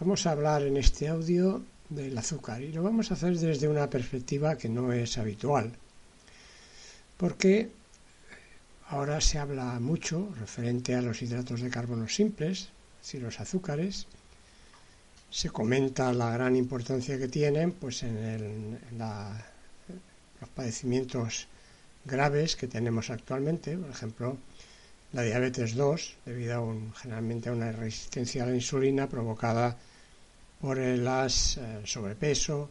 Vamos a hablar en este audio del azúcar y lo vamos a hacer desde una perspectiva que no es habitual, porque ahora se habla mucho referente a los hidratos de carbono simples, es decir, los azúcares, se comenta la gran importancia que tienen pues en, los padecimientos graves que tenemos actualmente, por ejemplo, la diabetes 2, debido a un, generalmente a una resistencia a la insulina provocada por el el sobrepeso,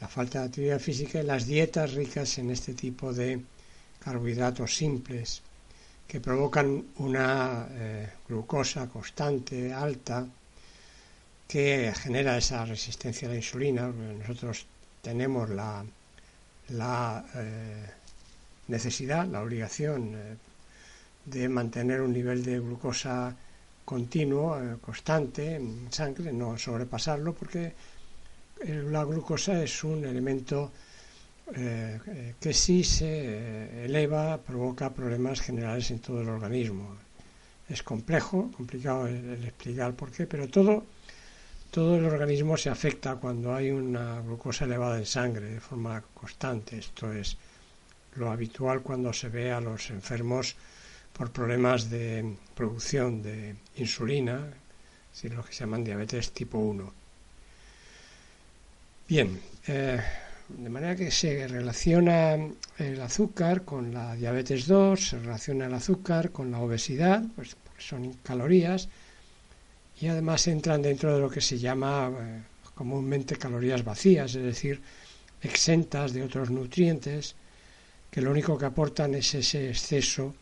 la falta de actividad física y las dietas ricas en este tipo de carbohidratos simples que provocan una eh, glucosa constante, alta, que genera esa resistencia a la insulina. Nosotros tenemos la, la eh, necesidad, la obligación eh, de mantener un nivel de glucosa continuo, eh, constante en sangre, no sobrepasarlo, porque la glucosa es un elemento eh, que si se eh, eleva provoca problemas generales en todo el organismo. Es complejo, complicado el, explicar por qué, pero todo, todo el organismo se afecta cuando hay una glucosa elevada en sangre de forma constante. Esto es lo habitual cuando se ve a los enfermos por problemas de producción de insulina, es decir, lo que se llaman diabetes tipo 1. Bien, eh, de manera que se relaciona el azúcar con la diabetes 2, se relaciona el azúcar con la obesidad, pues son calorías, y además entran dentro de lo que se llama eh, comúnmente calorías vacías, es decir, exentas de otros nutrientes, que lo único que aportan es ese exceso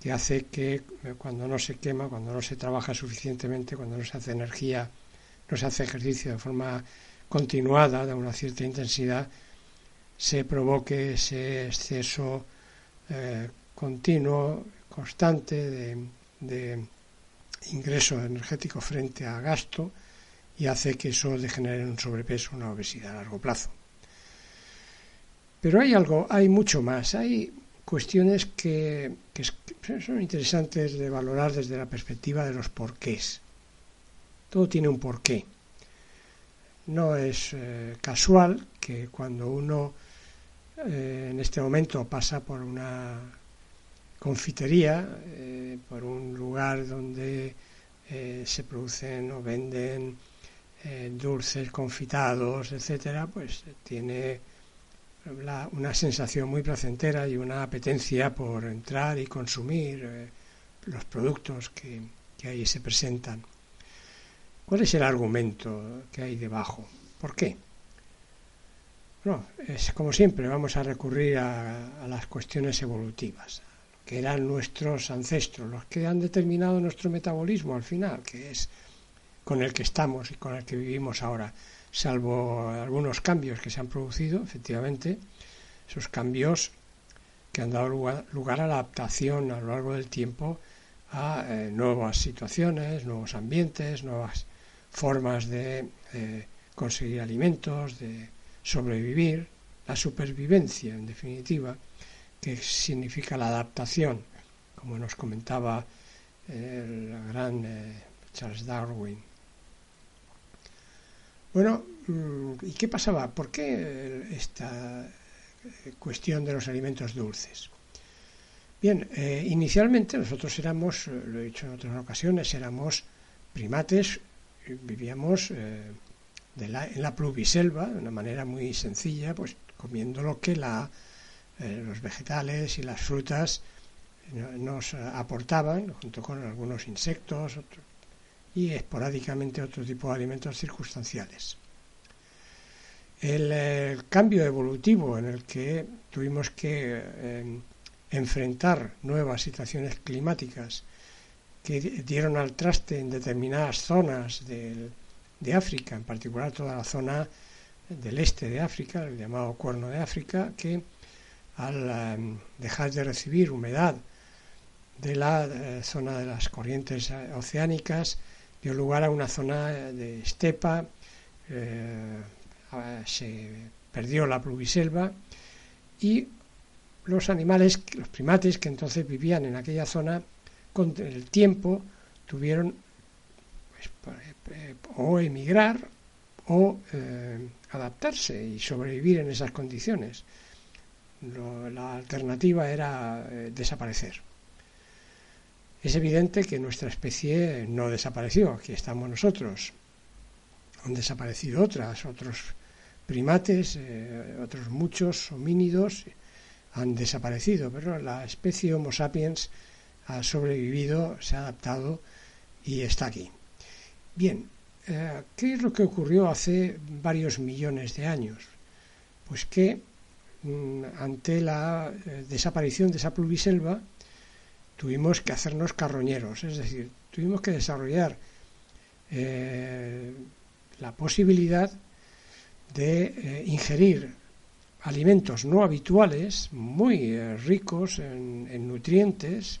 que hace que eh, cuando no se quema, cuando no se trabaja suficientemente, cuando no se hace energía, no se hace ejercicio de forma continuada, de una cierta intensidad, se provoque ese exceso eh, continuo, constante de, de, ingreso energético frente a gasto y hace que eso degenere en un sobrepeso, una obesidad a largo plazo. Pero hay algo, hay mucho más, hay cuestiones que, son interesantes de valorar desde la perspectiva de los porqués. Todo tiene un porqué. No es eh, casual que cuando uno eh, en este momento pasa por una confitería, eh, por un lugar donde se producen o venden dulces confitados, etcétera, pues tiene una sensación muy placentera y una apetencia por entrar y consumir eh, los productos que, que, ahí se presentan. ¿Cuál es el argumento que hay debajo? ¿Por qué? Bueno, es como siempre, vamos a recurrir a, a las cuestiones evolutivas, que eran nuestros ancestros, los que han determinado nuestro metabolismo al final, que es con el que estamos y con el que vivimos ahora salvo algunos cambios que se han producido, efectivamente, esos cambios que han dado lugar, a la adaptación a lo largo del tiempo a eh, nuevas situaciones, nuevos ambientes, nuevas formas de conseguir alimentos, de sobrevivir, la supervivencia, en definitiva, que significa la adaptación, como nos comentaba el gran eh, Charles Darwin. Bueno, mm, ¿y qué pasaba? ¿Por qué esta eh, cuestión de los alimentos dulces? Bien, eh, inicialmente nosotros éramos, eh, lo he dicho en otras ocasiones, éramos primates, vivíamos en la pluviselva de una manera muy sencilla, pues comiendo lo que la, los vegetales y las frutas nos aportaban, junto con algunos insectos, y esporádicamente otro tipo de alimentos circunstanciales. El, cambio evolutivo en el que tuvimos que eh, enfrentar nuevas situaciones climáticas que dieron al traste en determinadas zonas de África, en particular toda la zona del este de África, el llamado Cuerno de África, que al em, dejar de recibir humedad de la eh, zona de las corrientes eh, oceánicas, dio lugar a una zona de estepa, eh, se perdió la pluviselva y los animales, los primates que entonces vivían en aquella zona, con el tiempo tuvieron pues, o emigrar o adaptarse y sobrevivir en esas condiciones. la alternativa era desaparecer. Es evidente que nuestra especie no desapareció, aquí estamos nosotros. Han desaparecido otras, otros primates, eh, otros muchos homínidos han desaparecido, pero la especie Homo sapiens ha sobrevivido, se ha adaptado y está aquí. Bien, eh, ¿qué es lo que ocurrió hace varios millones de años? Pues que mm, ante la eh, desaparición de esa pluviselva, tuvimos que hacernos carroñeros, es decir, tuvimos que desarrollar eh, la posibilidad de eh, ingerir alimentos no habituales, muy eh, ricos en, nutrientes,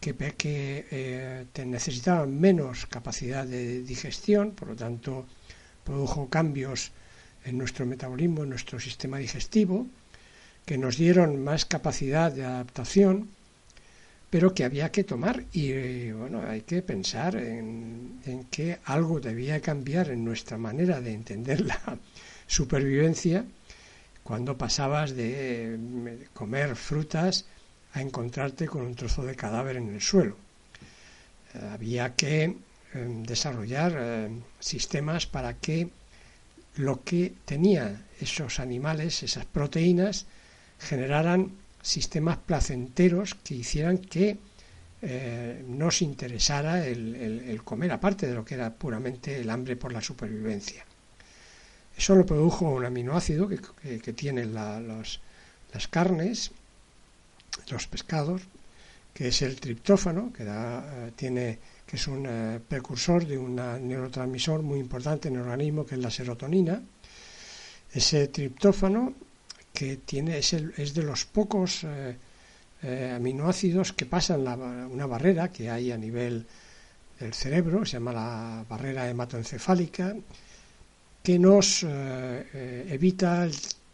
que, que necesitaban menos capacidad de digestión, por lo tanto produjo cambios en nuestro metabolismo, en nuestro sistema digestivo, que nos dieron más capacidad de adaptación, pero que había que tomar y bueno, hay que pensar en, que algo debía cambiar en nuestra manera de entender la supervivencia cuando pasabas de comer frutas a encontrarte con un trozo de cadáver en el suelo. Eh, había que em, desarrollar em, sistemas para que lo que tenían esos animales, esas proteínas, generaran sistemas placenteros que hicieran que eh, nos interesara el, comer, aparte de lo que era puramente el hambre por la supervivencia. Eso lo produjo un aminoácido que, tienen las carnes, los pescados, que es el triptófano, que, da, eh, tiene, que es un eh, precursor de un neurotransmisor muy importante en el organismo, que es la serotonina. Ese triptófano que tiene, es, es de los pocos eh, eh, aminoácidos que pasan una barrera que hay a nivel del cerebro, se llama la barrera hematoencefálica, que nos eh, evita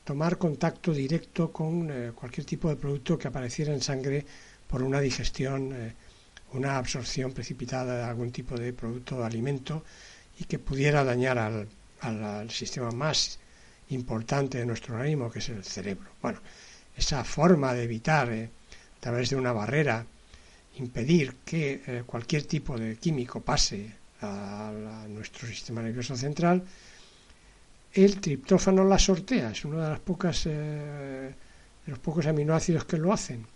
tomar contacto directo con cualquier tipo de producto que apareciera en sangre por una digestión, una absorción precipitada de algún tipo de producto o alimento y que pudiera dañar al, al sistema más importante de nuestro organismo, que es el cerebro. Bueno, esa forma de evitar, eh, a través de una barrera, impedir que eh, cualquier tipo de químico pase a, nuestro sistema nervioso central, el triptófano la sortea, es uno de las pocas eh, de los pocos aminoácidos que lo hacen.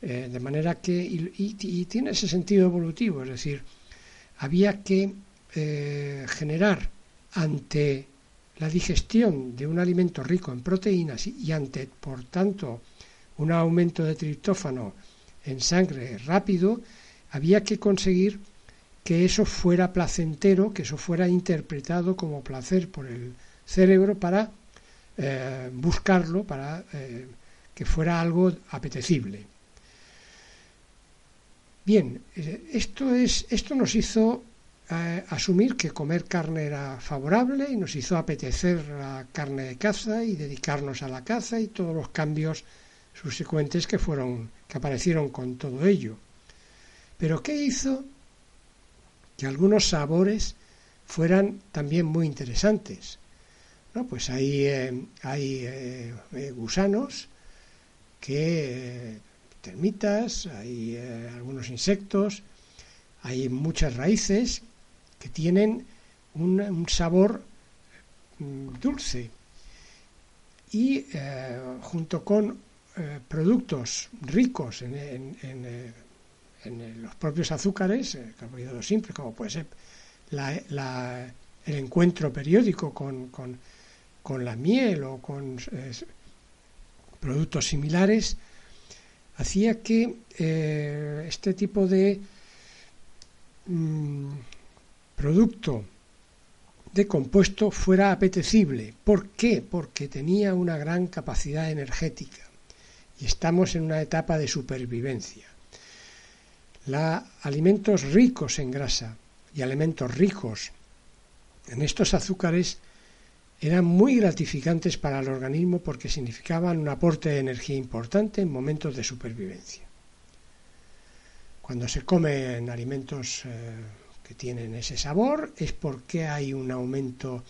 de manera que, y, tiene ese sentido evolutivo, es decir, había que generar ante la digestión de un alimento rico en proteínas y ante, por tanto, un aumento de triptófano en sangre rápido, había que conseguir que eso fuera placentero, que eso fuera interpretado como placer por el cerebro para eh, buscarlo, para eh, que fuera algo apetecible. Bien, eh, esto, es, esto nos hizo asumir que comer carne era favorable y nos hizo apetecer la carne de caza y dedicarnos a la caza y todos los cambios subsecuentes que fueron que aparecieron con todo ello. Pero ¿qué hizo que algunos sabores fueran también muy interesantes? No, pues hay, eh, hay eh, eh, gusanos que termitas, hay algunos insectos, hay muchas raíces que tienen un, sabor mm, dulce. Y eh, junto con eh, productos ricos en, eh, los propios azúcares, carbohidratos simples, como puede ser el encuentro periódico con, la miel o con productos similares, hacía que este tipo de mm, producto de compuesto fuera apetecible. ¿Por qué? Porque tenía una gran capacidad energética y estamos en una etapa de supervivencia. La, alimentos ricos en grasa y alimentos ricos en estos azúcares eran muy gratificantes para el organismo porque significaban un aporte de energía importante en momentos de supervivencia. Cuando se comen alimentos eh, que tienen ese sabor es porque hay un aumento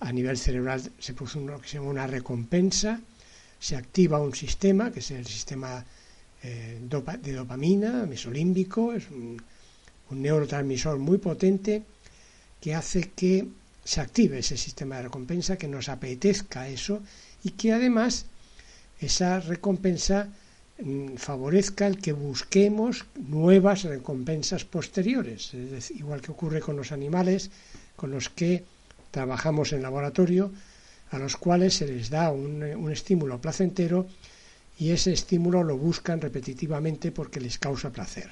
a nivel cerebral, se produce lo que se llama una recompensa, se activa un sistema, que es el sistema eh, de dopamina, mesolímbico, es un, neurotransmisor muy potente que hace que se active ese sistema de recompensa, que nos apetezca eso y que además esa recompensa favorezca el que busquemos nuevas recompensas posteriores, es igual que ocurre con los animales con los que trabajamos en laboratorio, a los cuales se les da un, un estímulo placentero y ese estímulo lo buscan repetitivamente porque les causa placer.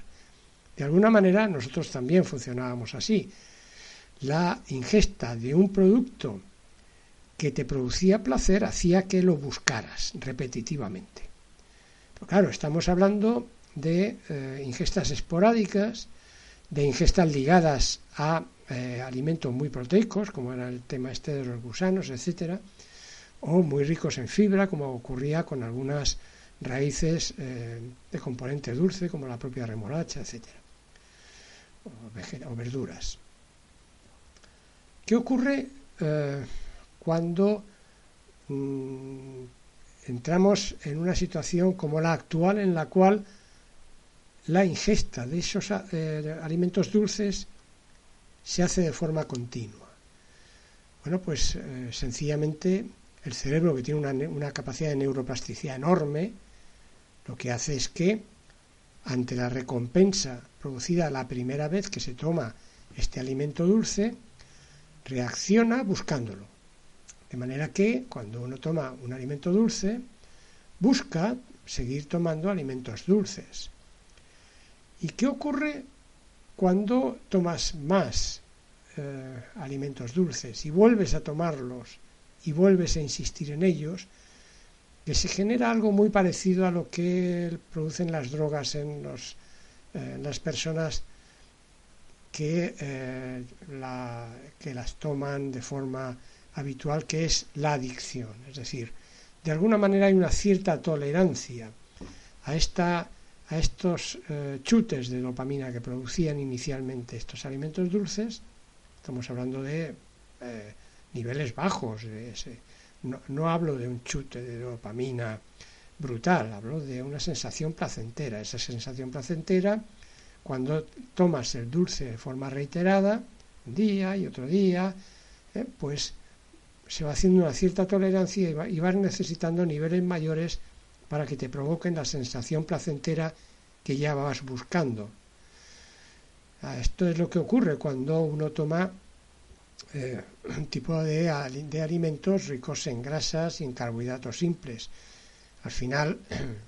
De alguna manera nosotros también funcionábamos así. La ingesta de un producto que te producía placer hacía que lo buscaras repetitivamente claro, estamos hablando de eh, ingestas esporádicas, de ingestas ligadas a eh, alimentos muy proteicos, como era el tema este de los gusanos, etcétera, o muy ricos en fibra, como ocurría con algunas raíces eh, de componente dulce, como la propia remolacha, etcétera, o, verduras. ¿Qué ocurre cuando mm, entramos en una situación como la actual en la cual la ingesta de esos eh, alimentos dulces se hace de forma continua. Bueno, pues eh, sencillamente el cerebro, que tiene una, una, capacidad de neuroplasticidad enorme, lo que hace es que ante la recompensa producida la primera vez que se toma este alimento dulce, reacciona buscándolo. De manera que cuando uno toma un alimento dulce, busca seguir tomando alimentos dulces. ¿Y qué ocurre cuando tomas más eh, alimentos dulces y vuelves a tomarlos y vuelves a insistir en ellos? Que se genera algo muy parecido a lo que producen las drogas en los, eh, las personas eh, que las toman de forma habitual que es la adicción. Es decir, de alguna manera hay una cierta tolerancia a, esta, a estos eh, chutes de dopamina que producían inicialmente estos alimentos dulces. Estamos hablando de eh, niveles bajos. De ese. No, hablo de un chute de dopamina brutal, hablo de una sensación placentera. Esa sensación placentera, cuando tomas el dulce de forma reiterada, un día y otro día, eh, pues se va haciendo una cierta tolerancia y, vas necesitando niveles mayores para que te provoquen la sensación placentera que ya vas buscando. Ah, esto es lo que ocurre cuando uno toma eh, un tipo de, de, alimentos ricos en grasas y en carbohidratos simples. Al final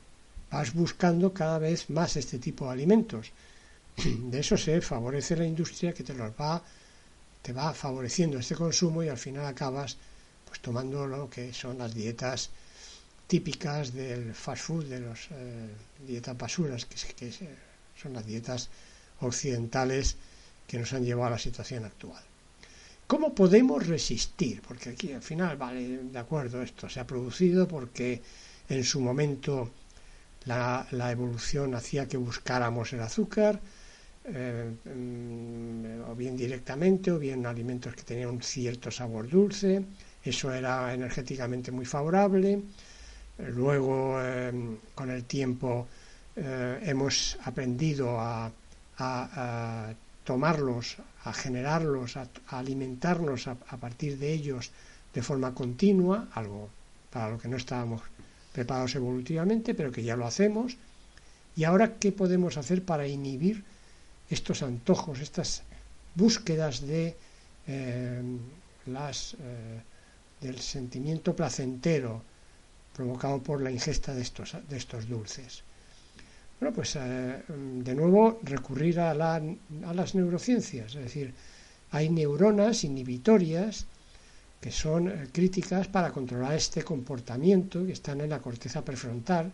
vas buscando cada vez más este tipo de alimentos. De eso se favorece la industria que te los va, te va favoreciendo este consumo y al final acabas pues tomando lo que son las dietas típicas del fast food, de las eh, dietas basuras, que, que, son las dietas occidentales que nos han llevado a la situación actual. ¿Cómo podemos resistir? Porque aquí al final, vale, de acuerdo, esto se ha producido porque en su momento la, la evolución hacía que buscáramos el azúcar, eh, mm, o bien directamente, o bien alimentos que tenían un cierto sabor dulce, eso era energéticamente muy favorable. Luego, eh, con el tiempo, eh, hemos aprendido a, tomarlos, a generarlos, a, alimentarnos a, partir de ellos de forma continua, algo para lo que no estábamos preparados evolutivamente, pero que ya lo hacemos. ¿Y ahora qué podemos hacer para inhibir estos antojos, estas búsquedas de eh, las del sentimiento placentero provocado por la ingesta de estos, de estos dulces. Bueno, pues eh, de nuevo recurrir a, a las neurociencias, es decir, hay neuronas inhibitorias que son eh, críticas para controlar este comportamiento que están en la corteza prefrontal,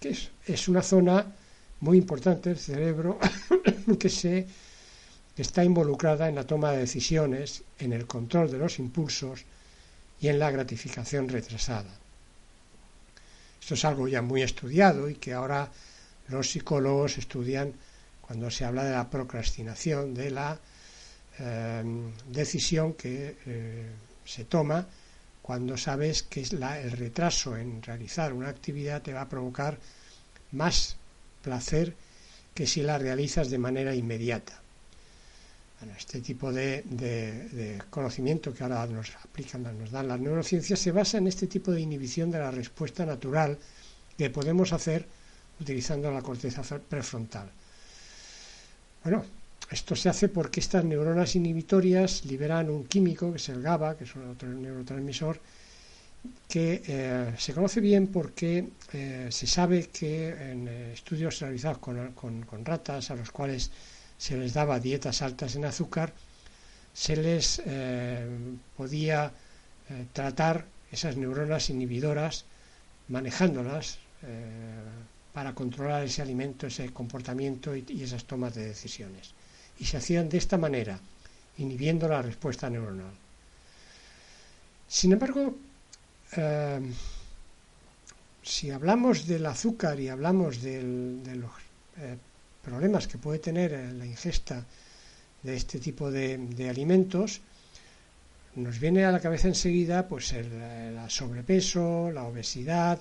que es, una zona muy importante del cerebro que se está involucrada en la toma de decisiones, en el control de los impulsos y en la gratificación retrasada. Esto es algo ya muy estudiado y que ahora los psicólogos estudian cuando se habla de la procrastinación, de la eh, decisión que eh, se toma cuando sabes que el retraso en realizar una actividad te va a provocar más placer que si la realizas de manera inmediata. Este tipo de, conocimiento que ahora nos aplican, nos dan las neurociencias, se basa en este tipo de inhibición de la respuesta natural que podemos hacer utilizando la corteza prefrontal. Bueno, esto se hace porque estas neuronas inhibitorias liberan un químico, que es el GABA, que es otro neurotransmisor, que eh, se conoce bien porque eh, se sabe que en eh, estudios realizados con, ratas a los cuales se les daba dietas altas en azúcar, se les podía tratar esas neuronas inhibidoras manejándolas para controlar ese alimento, ese comportamiento y esas tomas de decisiones y se hacían de esta manera, inhibiendo la respuesta neuronal. Sin embargo, eh, si hablamos del azúcar y hablamos de los eh, problemas que puede tener la ingesta de este tipo de, alimentos, nos viene a la cabeza enseguida pues el, sobrepeso, la obesidad,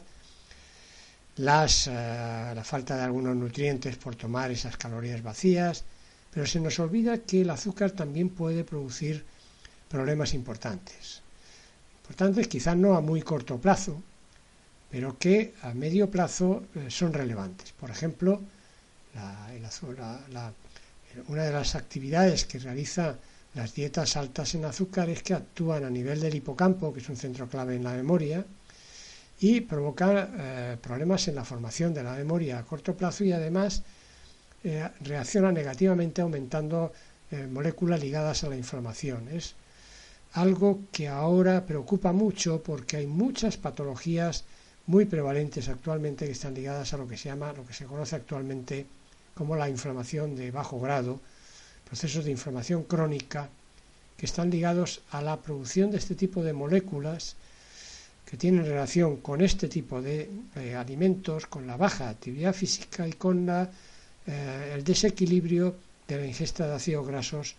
las, eh, la falta de algunos nutrientes por tomar esas calorías vacías, pero se nos olvida que el azúcar también puede producir problemas importantes. Importantes quizás no a muy corto plazo, pero que a medio plazo eh, son relevantes. Por ejemplo, una de las actividades que realiza las dietas altas en azúcar es que actúan a nivel del hipocampo, que es un centro clave en la memoria, y provocan eh, problemas en la formación de la memoria a corto plazo y además eh, reacciona negativamente aumentando eh, moléculas ligadas a la inflamación. Es algo que ahora preocupa mucho porque hay muchas patologías muy prevalentes actualmente que están ligadas a lo que se llama, lo que se conoce actualmente como la inflamación de bajo grado, procesos de inflamación crónica que están ligados a la producción de este tipo de moléculas que tienen relación con este tipo de eh, alimentos, con la baja actividad física y con eh, el desequilibrio de la ingesta de ácidos grasos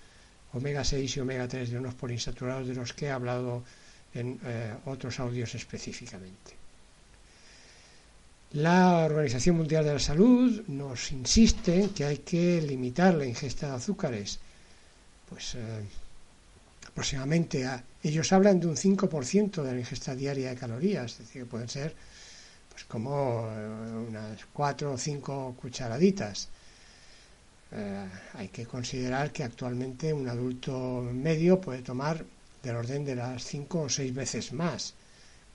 omega 6 y omega 3 de unos poliinsaturados de los que he hablado en eh, otros audios específicamente. La Organización Mundial de la Salud nos insiste que hay que limitar la ingesta de azúcares. Pues eh, aproximadamente a, ellos hablan de un 5% de la ingesta diaria de calorías, es decir, que pueden ser pues como unas 4 o 5 cucharaditas. Eh, hay que considerar que actualmente un adulto medio puede tomar del orden de las cinco o seis veces más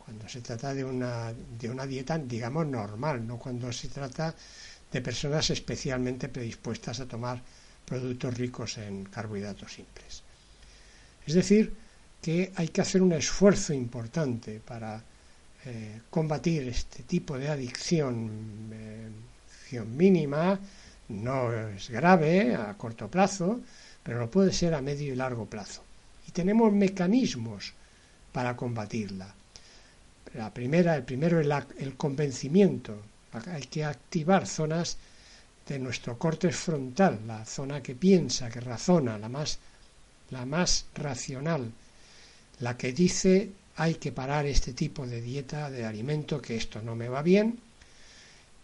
cuando se trata de una, de una dieta, digamos, normal, no cuando se trata de personas especialmente predispuestas a tomar productos ricos en carbohidratos simples. Es decir, que hay que hacer un esfuerzo importante para eh, combatir este tipo de adicción, adicción mínima, no es grave a corto plazo, pero lo puede ser a medio y largo plazo. Y tenemos mecanismos para combatirla. La primera, el primero es el convencimiento. Hay que activar zonas de nuestro corte frontal, la zona que piensa, que razona, la más, la más racional, la que dice hay que parar este tipo de dieta, de alimento, que esto no me va bien,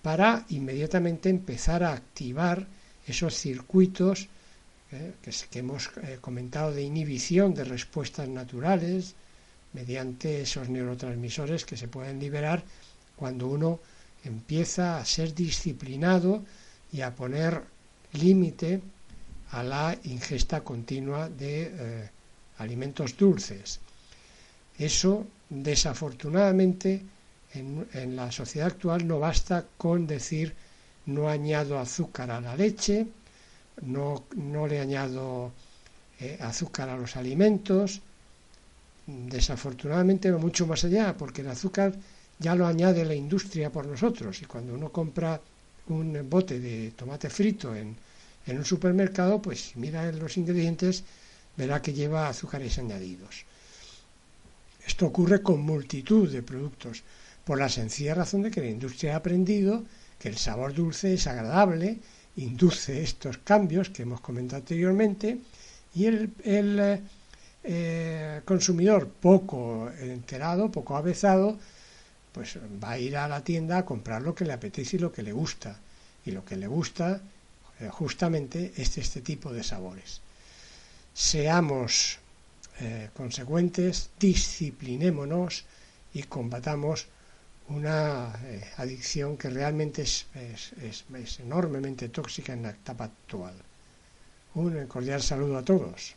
para inmediatamente empezar a activar esos circuitos eh, que, hemos eh, comentado de inhibición de respuestas naturales mediante esos neurotransmisores que se pueden liberar cuando uno empieza a ser disciplinado y a poner límite a la ingesta continua de eh, alimentos dulces. Eso, desafortunadamente, en, la sociedad actual no basta con decir no añado azúcar a la leche, no, no le añado eh, azúcar a los alimentos, desafortunadamente va mucho más allá, porque el azúcar ya lo añade la industria por nosotros y cuando uno compra un bote de tomate frito en, en un supermercado, pues mira los ingredientes verá que lleva azúcares añadidos. Esto ocurre con multitud de productos, por la sencilla razón de que la industria ha aprendido que el sabor dulce es agradable, induce estos cambios que hemos comentado anteriormente, y el, el eh, consumidor poco enterado, poco avezado, pues va a ir a la tienda a comprar lo que le apetece y lo que le gusta. Y lo que le gusta eh, justamente es este tipo de sabores. Seamos eh, consecuentes, disciplinémonos y combatamos una eh, adicción que realmente es, es, enormemente tóxica en la etapa actual. Un cordial saludo a todos.